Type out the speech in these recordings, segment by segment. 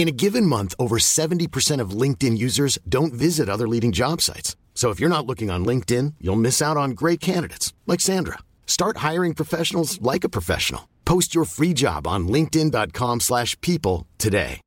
In a given month, over 70% of LinkedIn users don't visit other leading job sites. So if you're not looking on LinkedIn, you'll miss out on great candidates like Sandra. Start hiring professionals like a professional. Post your free job on linkedin.com/people today.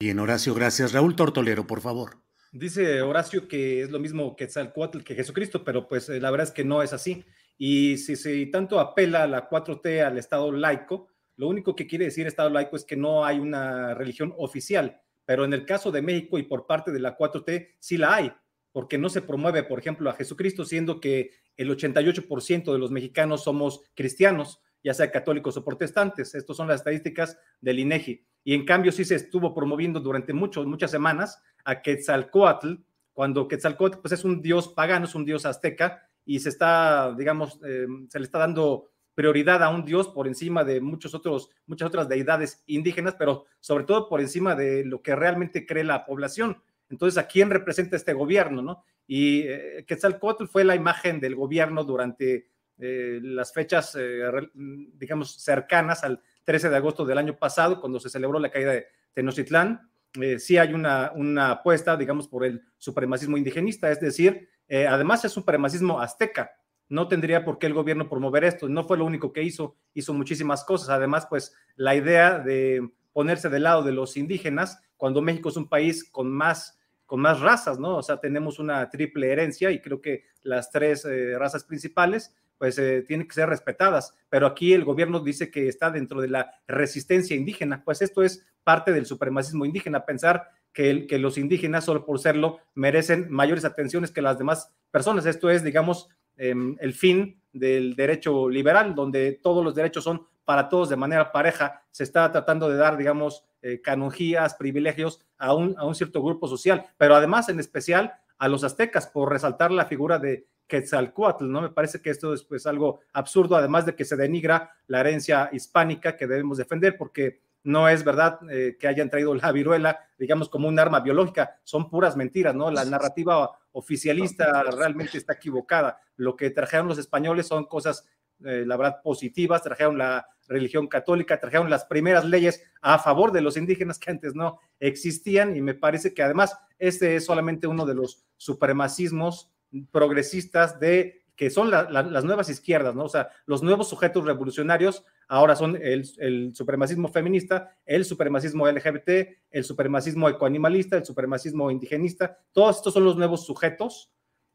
Bien, Horacio, gracias. Raúl Tortolero, por favor. Dice Horacio que es lo mismo que Quetzalcoatl que Jesucristo, pero pues eh, la verdad es que no es así. Y si, si tanto apela a la 4T al Estado laico, lo único que quiere decir Estado laico es que no hay una religión oficial, pero en el caso de México y por parte de la 4T sí la hay, porque no se promueve, por ejemplo, a Jesucristo, siendo que el 88% de los mexicanos somos cristianos, ya sea católicos o protestantes. Estas son las estadísticas del INEGI. Y en cambio sí se estuvo promoviendo durante muchos, muchas semanas a Quetzalcoatl, cuando Quetzalcoatl pues, es un dios pagano, es un dios azteca, y se está, digamos, eh, se le está dando prioridad a un dios por encima de muchos otros, muchas otras deidades indígenas, pero sobre todo por encima de lo que realmente cree la población. Entonces, ¿a quién representa este gobierno? ¿no? Y eh, Quetzalcóatl fue la imagen del gobierno durante eh, las fechas, eh, digamos, cercanas al 13 de agosto del año pasado, cuando se celebró la caída de Tenochtitlán. Eh, sí hay una, una apuesta, digamos, por el supremacismo indigenista, es decir, además es supremacismo azteca, no tendría por qué el gobierno promover esto. No fue lo único que hizo, hizo muchísimas cosas. Además, pues la idea de ponerse del lado de los indígenas, cuando México es un país con más, con más razas, ¿no? O sea, tenemos una triple herencia y creo que las tres eh, razas principales, pues eh, tienen que ser respetadas. Pero aquí el gobierno dice que está dentro de la resistencia indígena. Pues esto es parte del supremacismo indígena, pensar que, que los indígenas, solo por serlo, merecen mayores atenciones que las demás personas. Esto es, digamos, Em, el fin del derecho liberal, donde todos los derechos son para todos de manera pareja, se está tratando de dar, digamos, eh, canonjías, privilegios a un, a un cierto grupo social, pero además en especial a los aztecas por resaltar la figura de Quetzalcoatl, ¿no? Me parece que esto es pues algo absurdo, además de que se denigra la herencia hispánica que debemos defender, porque no es verdad eh, que hayan traído la viruela, digamos, como un arma biológica, son puras mentiras, ¿no? La narrativa oficialista realmente está equivocada. Lo que trajeron los españoles son cosas, eh, la verdad, positivas, trajeron la religión católica, trajeron las primeras leyes a favor de los indígenas que antes no existían y me parece que además este es solamente uno de los supremacismos progresistas de que son las nuevas izquierdas, ¿no? O sea, los nuevos sujetos revolucionarios ahora son el, supremacismo feminista, el supremacismo LGBT, el supremacismo ecoanimalista, el supremacismo indigenista, todos estos son los nuevos sujetos.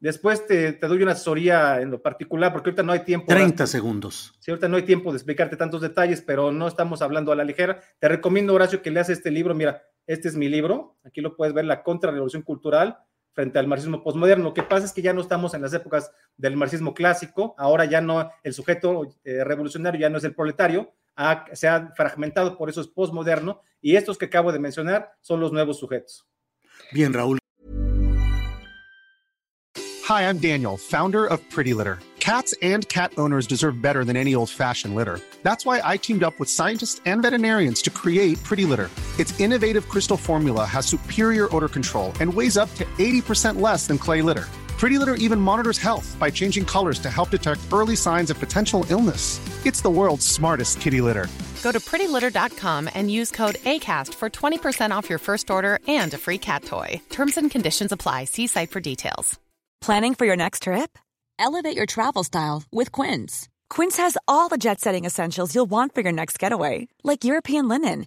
Después te, doy una asesoría en lo particular, porque ahorita no hay tiempo. 30 segundos. Sí, ahorita no hay tiempo de explicarte tantos detalles, pero no estamos hablando a la ligera. Te recomiendo, Horacio, que leas este libro. Mira, este es mi libro. Aquí lo puedes ver, La Contrarrevolución Cultural frente al marxismo postmoderno. Lo que pasa es que ya no estamos en las épocas del marxismo clásico, ahora ya no, el sujeto eh, revolucionario ya no es el proletario, se ha fragmentado, por eso es postmoderno, y estos que acabo de mencionar son los nuevos sujetos. Bien, Raúl. Hi, I'm Daniel, founder of Pretty Litter. Cats and cat owners deserve better than any old-fashioned litter. That's why I teamed up with scientists and veterinarians to create Pretty Litter. Its innovative crystal formula has superior odor control and weighs up to 80% less than clay litter. Pretty Litter even monitors health by changing colors to help detect early signs of potential illness. It's the world's smartest kitty litter. Go to prettylitter.com and use code ACAST for 20% off your first order and a free cat toy. Terms and conditions apply. See site for details. Planning for your next trip? Elevate your travel style with Quince. Quince has all the jet setting essentials you'll want for your next getaway, like European linen